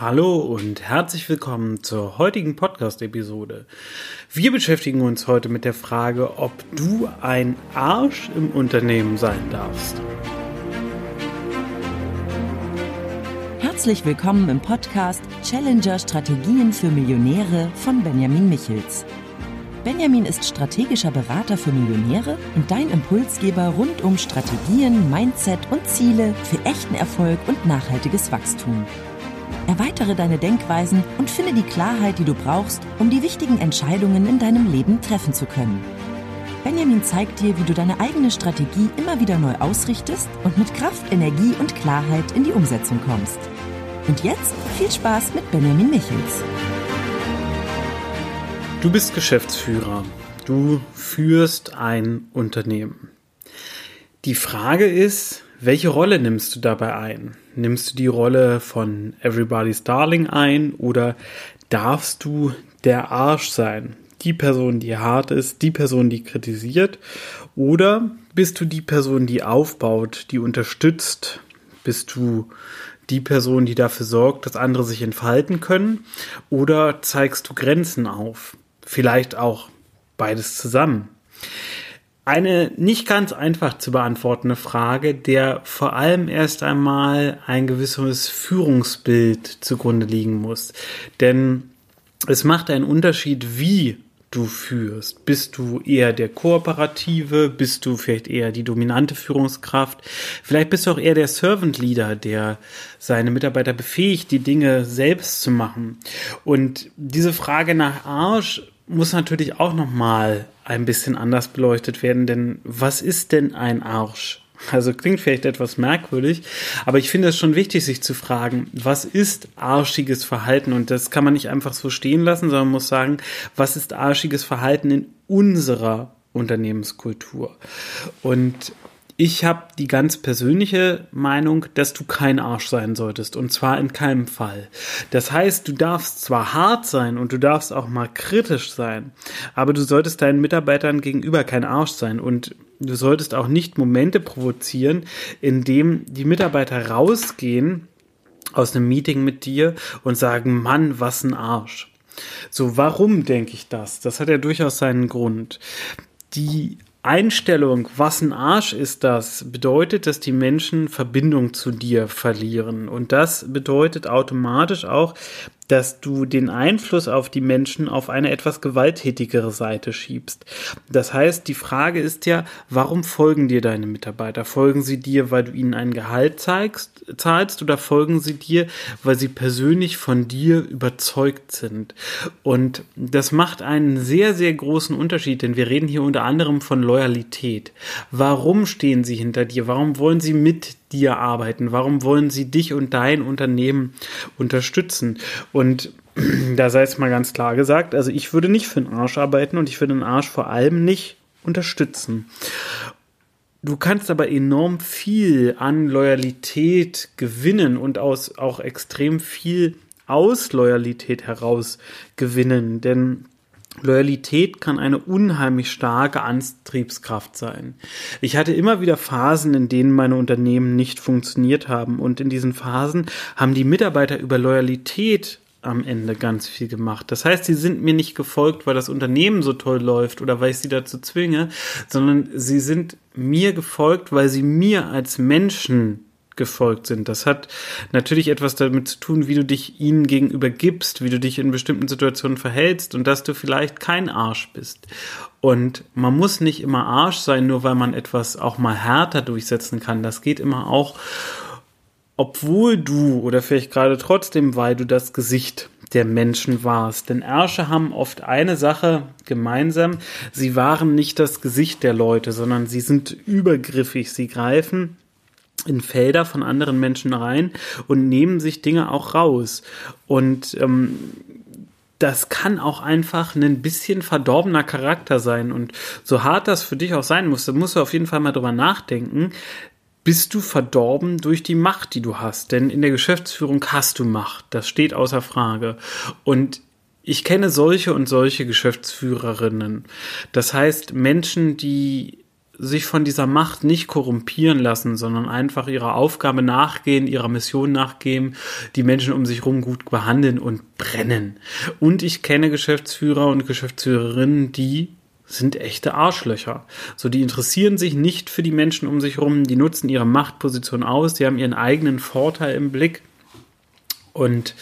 Hallo und herzlich willkommen zur heutigen Podcast-Episode. Wir beschäftigen uns heute mit der Frage, ob du ein Arsch im Unternehmen sein darfst. Herzlich willkommen im Podcast Challenger Strategien für Millionäre von Benjamin Michels. Benjamin ist strategischer Berater für Millionäre und dein Impulsgeber rund um Strategien, Mindset und Ziele für echten Erfolg und nachhaltiges Wachstum. Erweitere deine Denkweisen und finde die Klarheit, die du brauchst, um die wichtigen Entscheidungen in deinem Leben treffen zu können. Benjamin zeigt dir, wie du deine eigene Strategie immer wieder neu ausrichtest und mit Kraft, Energie und Klarheit in die Umsetzung kommst. Und jetzt viel Spaß mit Benjamin Michels. Du bist Geschäftsführer. Du führst ein Unternehmen. Die Frage ist, welche Rolle nimmst du dabei ein? Nimmst du die Rolle von Everybody's Darling ein oder darfst du der Arsch sein? Die Person, die hart ist, die Person, die kritisiert? Oder bist du die Person, die aufbaut, die unterstützt? Bist du die Person, die dafür sorgt, dass andere sich entfalten können? Oder zeigst du Grenzen auf? Vielleicht auch beides zusammen. Eine nicht ganz einfach zu beantwortende Frage, der vor allem erst einmal ein gewisses Führungsbild zugrunde liegen muss. Denn es macht einen Unterschied, wie du führst. Bist du eher der Kooperative? Bist du vielleicht eher die dominante Führungskraft? Vielleicht bist du auch eher der Servant Leader, der seine Mitarbeiter befähigt, die Dinge selbst zu machen. Und diese Frage nach Arsch muss natürlich auch nochmal ein bisschen anders beleuchtet werden, denn was ist denn ein Arsch? Also klingt vielleicht etwas merkwürdig, aber ich finde es schon wichtig, sich zu fragen, was ist arschiges Verhalten? Und das kann man nicht einfach so stehen lassen, sondern muss sagen, was ist arschiges Verhalten in unserer Unternehmenskultur? Und ich habe die ganz persönliche Meinung, dass du kein Arsch sein solltest. Und zwar in keinem Fall. Das heißt, du darfst zwar hart sein und du darfst auch mal kritisch sein, aber du solltest deinen Mitarbeitern gegenüber kein Arsch sein. Und du solltest auch nicht Momente provozieren, in dem die Mitarbeiter rausgehen aus einem Meeting mit dir und sagen, Mann, was ein Arsch. So, warum denke ich das? Das hat ja durchaus seinen Grund. Die Einstellung, was ein Arsch ist das, bedeutet, dass die Menschen Verbindung zu dir verlieren. Und das bedeutet automatisch auch, dass du den Einfluss auf die Menschen auf eine etwas gewalttätigere Seite schiebst. Das heißt, die Frage ist ja, warum folgen dir deine Mitarbeiter? Folgen sie dir, weil du ihnen ein Gehalt zeigst, zahlst oder folgen sie dir, weil sie persönlich von dir überzeugt sind? Und das macht einen sehr, sehr großen Unterschied, denn wir reden hier unter anderem von Loyalität. Warum stehen sie hinter dir? Warum wollen sie mit dir arbeiten? Warum wollen sie dich und dein Unternehmen unterstützen? Und da sei es mal ganz klar gesagt, also ich würde nicht für den Arsch arbeiten und ich würde den Arsch vor allem nicht unterstützen. Du kannst aber enorm viel an Loyalität gewinnen und aus auch extrem viel aus Loyalität heraus gewinnen, denn Loyalität kann eine unheimlich starke Antriebskraft sein. Ich hatte immer wieder Phasen, in denen meine Unternehmen nicht funktioniert haben und in diesen Phasen haben die Mitarbeiter über Loyalität am Ende ganz viel gemacht. Das heißt, sie sind mir nicht gefolgt, weil das Unternehmen so toll läuft oder weil ich sie dazu zwinge, sondern sie sind mir gefolgt, weil sie mir als Menschen gefolgt sind. Das hat natürlich etwas damit zu tun, wie du dich ihnen gegenüber gibst, wie du dich in bestimmten Situationen verhältst und dass du vielleicht kein Arsch bist. Und man muss nicht immer Arsch sein, nur weil man etwas auch mal härter durchsetzen kann. Das geht immer auch, obwohl du oder vielleicht gerade trotzdem, weil du das Gesicht der Menschen warst. Denn Ärsche haben oft eine Sache gemeinsam. Sie waren nicht das Gesicht der Leute, sondern sie sind übergriffig. Sie greifen in Felder von anderen Menschen rein und nehmen sich Dinge auch raus. Und ähm, das kann auch einfach ein bisschen verdorbener Charakter sein. Und so hart das für dich auch sein muss, da musst du auf jeden Fall mal drüber nachdenken. Bist du verdorben durch die Macht, die du hast? Denn in der Geschäftsführung hast du Macht. Das steht außer Frage. Und ich kenne solche und solche Geschäftsführerinnen. Das heißt, Menschen, die sich von dieser Macht nicht korrumpieren lassen, sondern einfach ihrer Aufgabe nachgehen, ihrer Mission nachgehen, die Menschen um sich herum gut behandeln und brennen. Und ich kenne Geschäftsführer und Geschäftsführerinnen, die sind echte Arschlöcher. So, die interessieren sich nicht für die Menschen um sich herum, die nutzen ihre Machtposition aus, die haben ihren eigenen Vorteil im Blick. Und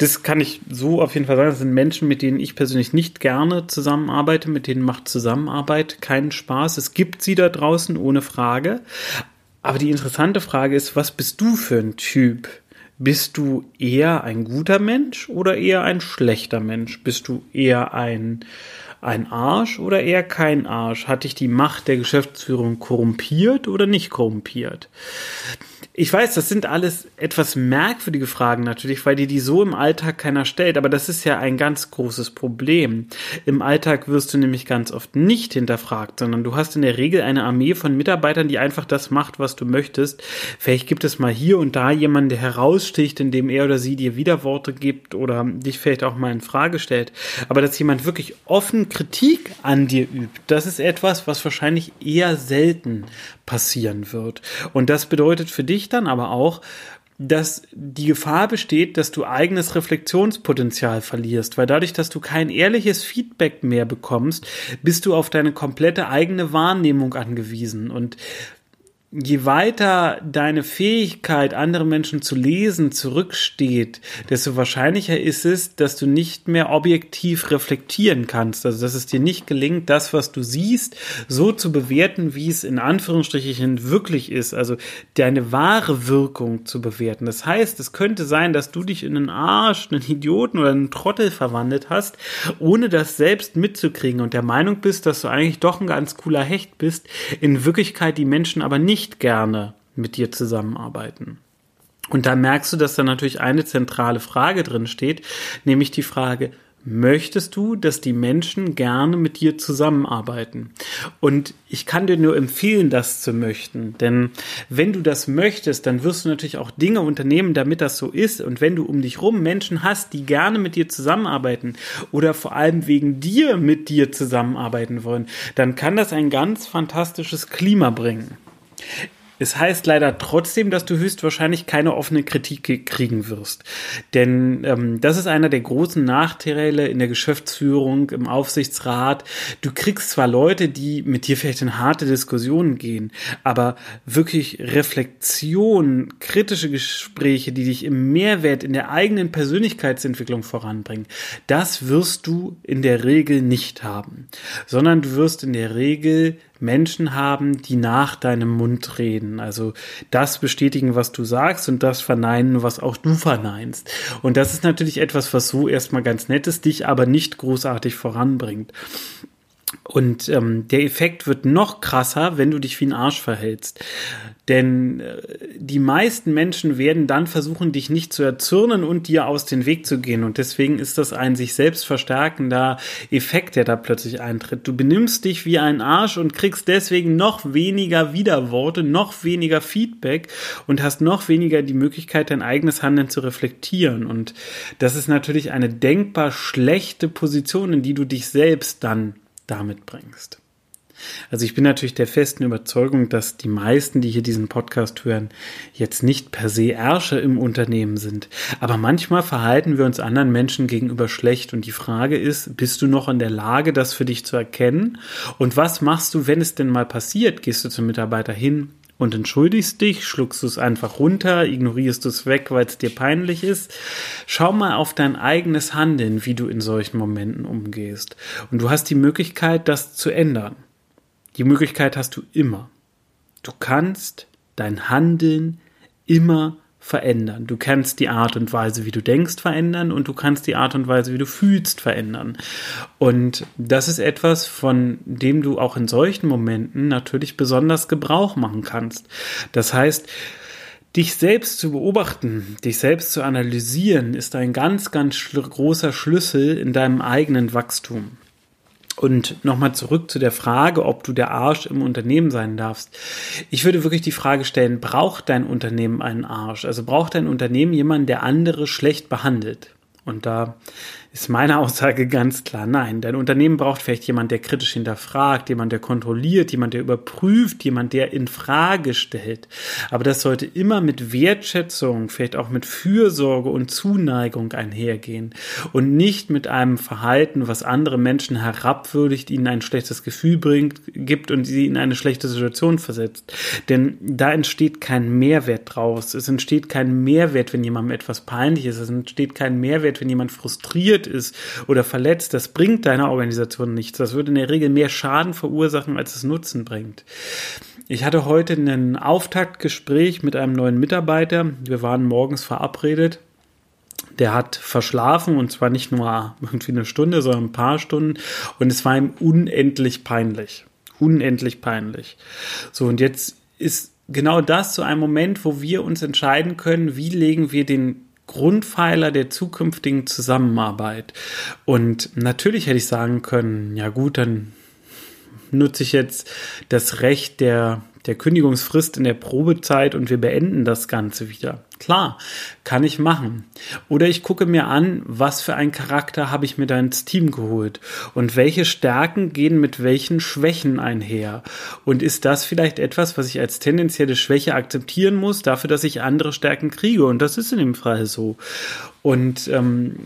das kann ich so auf jeden Fall sagen. Das sind Menschen, mit denen ich persönlich nicht gerne zusammenarbeite, mit denen macht Zusammenarbeit keinen Spaß. Es gibt sie da draußen, ohne Frage. Aber die interessante Frage ist, was bist du für ein Typ? Bist du eher ein guter Mensch oder eher ein schlechter Mensch? Bist du eher ein, ein Arsch oder eher kein Arsch? Hat dich die Macht der Geschäftsführung korrumpiert oder nicht korrumpiert? Ich weiß, das sind alles etwas merkwürdige Fragen natürlich, weil dir die so im Alltag keiner stellt, aber das ist ja ein ganz großes Problem. Im Alltag wirst du nämlich ganz oft nicht hinterfragt, sondern du hast in der Regel eine Armee von Mitarbeitern, die einfach das macht, was du möchtest. Vielleicht gibt es mal hier und da jemanden, der heraussticht, indem er oder sie dir Widerworte gibt oder dich vielleicht auch mal in Frage stellt. Aber dass jemand wirklich offen Kritik an dir übt, das ist etwas, was wahrscheinlich eher selten passieren wird. Und das bedeutet für dich dann aber auch, dass die Gefahr besteht, dass du eigenes Reflexionspotenzial verlierst, weil dadurch, dass du kein ehrliches Feedback mehr bekommst, bist du auf deine komplette eigene Wahrnehmung angewiesen. Und je weiter deine Fähigkeit, andere Menschen zu lesen, zurücksteht, desto wahrscheinlicher ist es, dass du nicht mehr objektiv reflektieren kannst. Also, dass es dir nicht gelingt, das, was du siehst, so zu bewerten, wie es in Anführungsstrichen wirklich ist. Also, deine wahre Wirkung zu bewerten. Das heißt, es könnte sein, dass du dich in einen Arsch, einen Idioten oder einen Trottel verwandelt hast, ohne das selbst mitzukriegen und der Meinung bist, dass du eigentlich doch ein ganz cooler Hecht bist, in Wirklichkeit die Menschen aber nicht nicht gerne mit dir zusammenarbeiten. Und da merkst du, dass da natürlich eine zentrale Frage drin steht, nämlich die Frage, möchtest du, dass die Menschen gerne mit dir zusammenarbeiten? Und ich kann dir nur empfehlen, das zu möchten. Denn wenn du das möchtest, dann wirst du natürlich auch Dinge unternehmen, damit das so ist. Und wenn du um dich rum Menschen hast, die gerne mit dir zusammenarbeiten oder vor allem wegen dir mit dir zusammenarbeiten wollen, dann kann das ein ganz fantastisches Klima bringen. Es heißt leider trotzdem, dass du höchstwahrscheinlich keine offene Kritik kriegen wirst. Denn ähm, das ist einer der großen Nachteile in der Geschäftsführung, im Aufsichtsrat. Du kriegst zwar Leute, die mit dir vielleicht in harte Diskussionen gehen, aber wirklich Reflexion, kritische Gespräche, die dich im Mehrwert in der eigenen Persönlichkeitsentwicklung voranbringen, das wirst du in der Regel nicht haben. Sondern du wirst in der Regel Menschen haben, die nach deinem Mund reden. Also das bestätigen, was du sagst und das verneinen, was auch du verneinst. Und das ist natürlich etwas, was so erstmal ganz nett ist, dich aber nicht großartig voranbringt. Und ähm, der Effekt wird noch krasser, wenn du dich wie ein Arsch verhältst. Denn äh, die meisten Menschen werden dann versuchen, dich nicht zu erzürnen und dir aus dem Weg zu gehen. Und deswegen ist das ein sich selbst verstärkender Effekt, der da plötzlich eintritt. Du benimmst dich wie ein Arsch und kriegst deswegen noch weniger Widerworte, noch weniger Feedback und hast noch weniger die Möglichkeit, dein eigenes Handeln zu reflektieren. Und das ist natürlich eine denkbar schlechte Position, in die du dich selbst dann damit bringst. Also ich bin natürlich der festen Überzeugung, dass die meisten, die hier diesen Podcast hören, jetzt nicht per se Ärsche im Unternehmen sind. Aber manchmal verhalten wir uns anderen Menschen gegenüber schlecht. Und die Frage ist, bist du noch in der Lage, das für dich zu erkennen? Und was machst du, wenn es denn mal passiert? Gehst du zum Mitarbeiter hin, und entschuldigst dich, schluckst du es einfach runter, ignorierst du es weg, weil es dir peinlich ist. Schau mal auf dein eigenes Handeln, wie du in solchen Momenten umgehst. Und du hast die Möglichkeit, das zu ändern. Die Möglichkeit hast du immer. Du kannst dein Handeln immer verändern. Du kannst die Art und Weise, wie du denkst, verändern und du kannst die Art und Weise, wie du fühlst, verändern. Und das ist etwas, von dem du auch in solchen Momenten natürlich besonders Gebrauch machen kannst. Das heißt, Dich selbst zu beobachten, dich selbst zu analysieren, ist ein ganz, ganz großer Schlüssel in deinem eigenen Wachstum. Und nochmal zurück zu der Frage, ob du der Arsch im Unternehmen sein darfst. Ich würde wirklich die Frage stellen, braucht dein Unternehmen einen Arsch? Also braucht dein Unternehmen jemanden, der andere schlecht behandelt? Und da ist meine Aussage ganz klar, nein, dein Unternehmen braucht vielleicht jemand, der kritisch hinterfragt, jemand, der kontrolliert, jemand, der überprüft, jemand, der in Frage stellt. Aber das sollte immer mit Wertschätzung, vielleicht auch mit Fürsorge und Zuneigung einhergehen und nicht mit einem Verhalten, was andere Menschen herabwürdigt, ihnen ein schlechtes Gefühl bringt, gibt und sie in eine schlechte Situation versetzt. Denn da entsteht kein Mehrwert draus. Es entsteht kein Mehrwert, wenn jemandem etwas peinlich ist. Es entsteht kein Mehrwert, wenn jemand frustriert infiziert ist oder verletzt, das bringt deiner Organisation nichts. Das würde in der Regel mehr Schaden verursachen, als es Nutzen bringt. Ich hatte heute ein Auftaktgespräch mit einem neuen Mitarbeiter. Wir waren morgens verabredet. Der hat verschlafen und zwar nicht nur irgendwie eine Stunde, sondern ein paar Stunden und es war ihm unendlich peinlich. Unendlich peinlich. So, und jetzt ist genau das zu einem Moment, wo wir uns entscheiden können, wie legen wir den Grundpfeiler der zukünftigen Zusammenarbeit. Und natürlich hätte ich sagen können, ja gut, dann nutze ich jetzt das Recht der der Kündigungsfrist in der Probezeit und wir beenden das Ganze wieder. Klar, kann ich machen. Oder ich gucke mir an, was für einen Charakter habe ich mir da ins Team geholt und welche Stärken gehen mit welchen Schwächen einher. Und ist das vielleicht etwas, was ich als tendenzielle Schwäche akzeptieren muss, dafür, dass ich andere Stärken kriege? Und das ist in dem Fall so. Und ähm,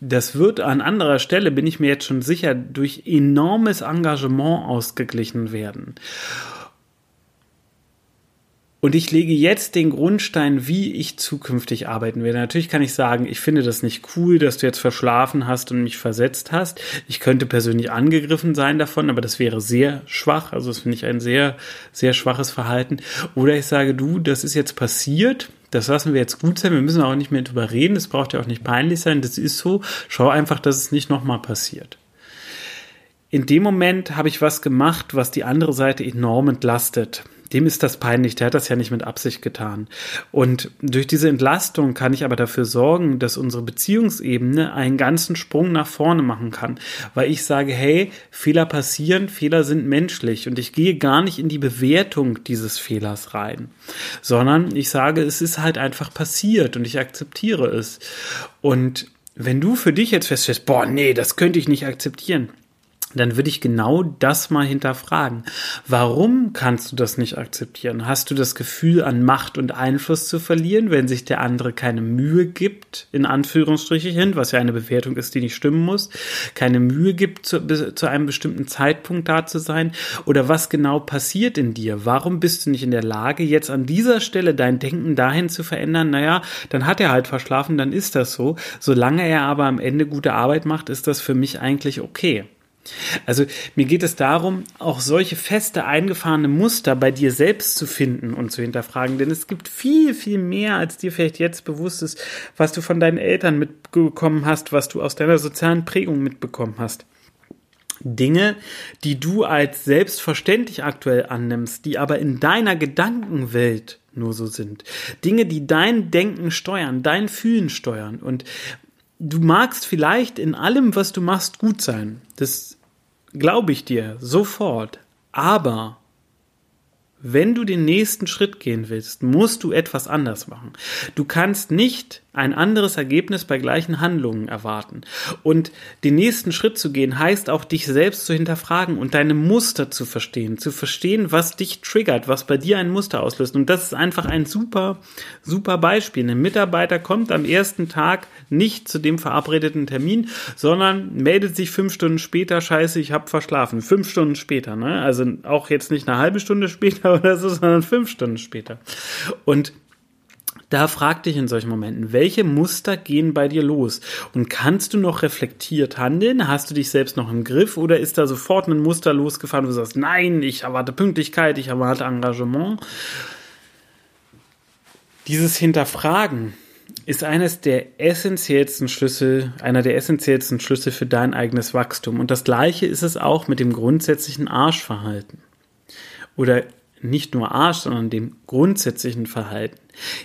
das wird an anderer Stelle, bin ich mir jetzt schon sicher, durch enormes Engagement ausgeglichen werden. Und ich lege jetzt den Grundstein, wie ich zukünftig arbeiten werde. Natürlich kann ich sagen, ich finde das nicht cool, dass du jetzt verschlafen hast und mich versetzt hast. Ich könnte persönlich angegriffen sein davon, aber das wäre sehr schwach. Also das finde ich ein sehr, sehr schwaches Verhalten. Oder ich sage, du, das ist jetzt passiert. Das lassen wir jetzt gut sein. Wir müssen auch nicht mehr drüber reden. Das braucht ja auch nicht peinlich sein. Das ist so. Schau einfach, dass es nicht nochmal passiert in dem Moment habe ich was gemacht, was die andere Seite enorm entlastet dem ist das peinlich, der hat das ja nicht mit Absicht getan. Und durch diese Entlastung kann ich aber dafür sorgen, dass unsere Beziehungsebene einen ganzen Sprung nach vorne machen kann, weil ich sage, hey, Fehler passieren, Fehler sind menschlich und ich gehe gar nicht in die Bewertung dieses Fehlers rein, sondern ich sage, es ist halt einfach passiert und ich akzeptiere es. Und wenn du für dich jetzt feststellst, boah, nee, das könnte ich nicht akzeptieren, dann würde ich genau das mal hinterfragen. Warum kannst du das nicht akzeptieren? Hast du das Gefühl, an Macht und Einfluss zu verlieren, wenn sich der andere keine Mühe gibt, in Anführungsstriche hin, was ja eine Bewertung ist, die nicht stimmen muss, keine Mühe gibt, zu, zu einem bestimmten Zeitpunkt da zu sein? Oder was genau passiert in dir? Warum bist du nicht in der Lage, jetzt an dieser Stelle dein Denken dahin zu verändern? Naja, dann hat er halt verschlafen, dann ist das so. Solange er aber am Ende gute Arbeit macht, ist das für mich eigentlich okay. Also mir geht es darum, auch solche feste eingefahrene Muster bei dir selbst zu finden und zu hinterfragen, denn es gibt viel, viel mehr, als dir vielleicht jetzt bewusst ist, was du von deinen Eltern mitbekommen hast, was du aus deiner sozialen Prägung mitbekommen hast. Dinge, die du als selbstverständlich aktuell annimmst, die aber in deiner Gedankenwelt nur so sind. Dinge, die dein Denken steuern, dein Fühlen steuern. Und du magst vielleicht in allem, was du machst, gut sein. Das glaube ich dir sofort. Aber wenn du den nächsten Schritt gehen willst, musst du etwas anders machen. Du kannst nicht ein anderes Ergebnis bei gleichen Handlungen erwarten. Und den nächsten Schritt zu gehen, heißt auch, dich selbst zu hinterfragen und deine Muster zu verstehen, zu verstehen, was dich triggert, was bei dir ein Muster auslöst. Und das ist einfach ein super, super Beispiel. Ein Mitarbeiter kommt am ersten Tag nicht zu dem verabredeten Termin, sondern meldet sich fünf Stunden später, scheiße, ich habe verschlafen. Fünf Stunden später, ne? Also auch jetzt nicht eine halbe Stunde später oder so, sondern fünf Stunden später. Und da frag dich in solchen Momenten, welche Muster gehen bei dir los? Und kannst du noch reflektiert handeln? Hast du dich selbst noch im Griff oder ist da sofort ein Muster losgefahren, wo du sagst, nein, ich erwarte Pünktlichkeit, ich erwarte Engagement? Dieses Hinterfragen ist eines der essentiellsten Schlüssel, einer der essentiellsten Schlüssel für dein eigenes Wachstum. Und das gleiche ist es auch mit dem grundsätzlichen Arschverhalten. Oder nicht nur Arsch, sondern dem grundsätzlichen Verhalten.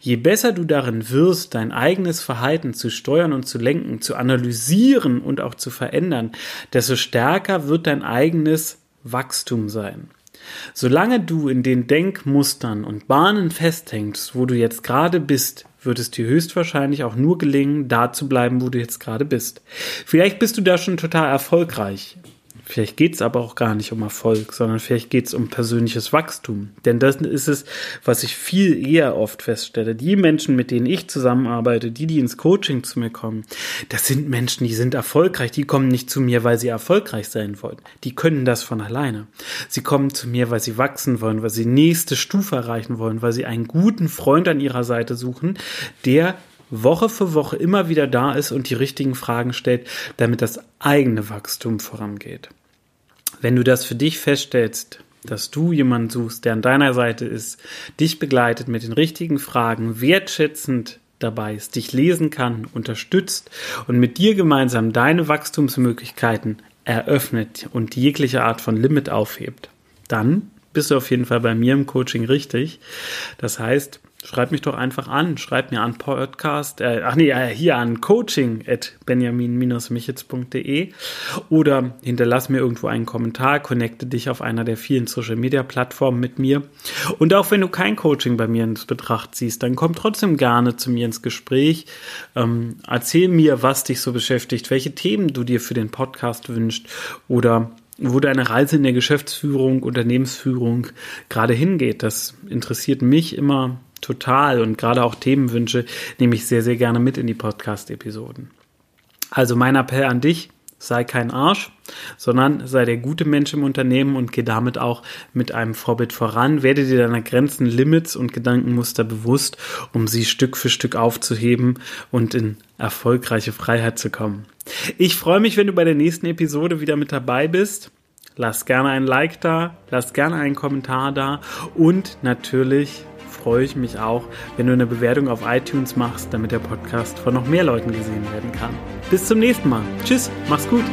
Je besser du darin wirst, dein eigenes Verhalten zu steuern und zu lenken, zu analysieren und auch zu verändern, desto stärker wird dein eigenes Wachstum sein. Solange du in den Denkmustern und Bahnen festhängst, wo du jetzt gerade bist, wird es dir höchstwahrscheinlich auch nur gelingen, da zu bleiben, wo du jetzt gerade bist. Vielleicht bist du da schon total erfolgreich. Vielleicht geht es aber auch gar nicht um Erfolg, sondern vielleicht geht es um persönliches Wachstum. Denn das ist es, was ich viel eher oft feststelle. Die Menschen, mit denen ich zusammenarbeite, die, die ins Coaching zu mir kommen, das sind Menschen, die sind erfolgreich. Die kommen nicht zu mir, weil sie erfolgreich sein wollen. Die können das von alleine. Sie kommen zu mir, weil sie wachsen wollen, weil sie nächste Stufe erreichen wollen, weil sie einen guten Freund an ihrer Seite suchen, der Woche für Woche immer wieder da ist und die richtigen Fragen stellt, damit das eigene Wachstum vorangeht. Wenn du das für dich feststellst, dass du jemanden suchst, der an deiner Seite ist, dich begleitet mit den richtigen Fragen, wertschätzend dabei ist, dich lesen kann, unterstützt und mit dir gemeinsam deine Wachstumsmöglichkeiten eröffnet und jegliche Art von Limit aufhebt, dann bist du auf jeden Fall bei mir im Coaching richtig. Das heißt, Schreib mich doch einfach an. Schreib mir an Podcast, äh, ach nee, äh, hier an coaching at benjamin-michitz.de oder hinterlass mir irgendwo einen Kommentar, connecte dich auf einer der vielen Social Media Plattformen mit mir. Und auch wenn du kein Coaching bei mir ins Betracht ziehst, dann komm trotzdem gerne zu mir ins Gespräch. Ähm, erzähl mir, was dich so beschäftigt, welche Themen du dir für den Podcast wünschst oder wo deine Reise in der Geschäftsführung, Unternehmensführung gerade hingeht. Das interessiert mich immer total und gerade auch Themenwünsche nehme ich sehr, sehr gerne mit in die Podcast-Episoden. Also mein Appell an dich, sei kein Arsch, sondern sei der gute Mensch im Unternehmen und geh damit auch mit einem Vorbild voran. Werde dir deiner Grenzen, Limits und Gedankenmuster bewusst, um sie Stück für Stück aufzuheben und in erfolgreiche Freiheit zu kommen. Ich freue mich, wenn du bei der nächsten Episode wieder mit dabei bist. Lass gerne ein Like da, lass gerne einen Kommentar da und natürlich freue ich mich auch, wenn du eine Bewertung auf iTunes machst, damit der Podcast von noch mehr Leuten gesehen werden kann. Bis zum nächsten Mal. Tschüss, mach's gut.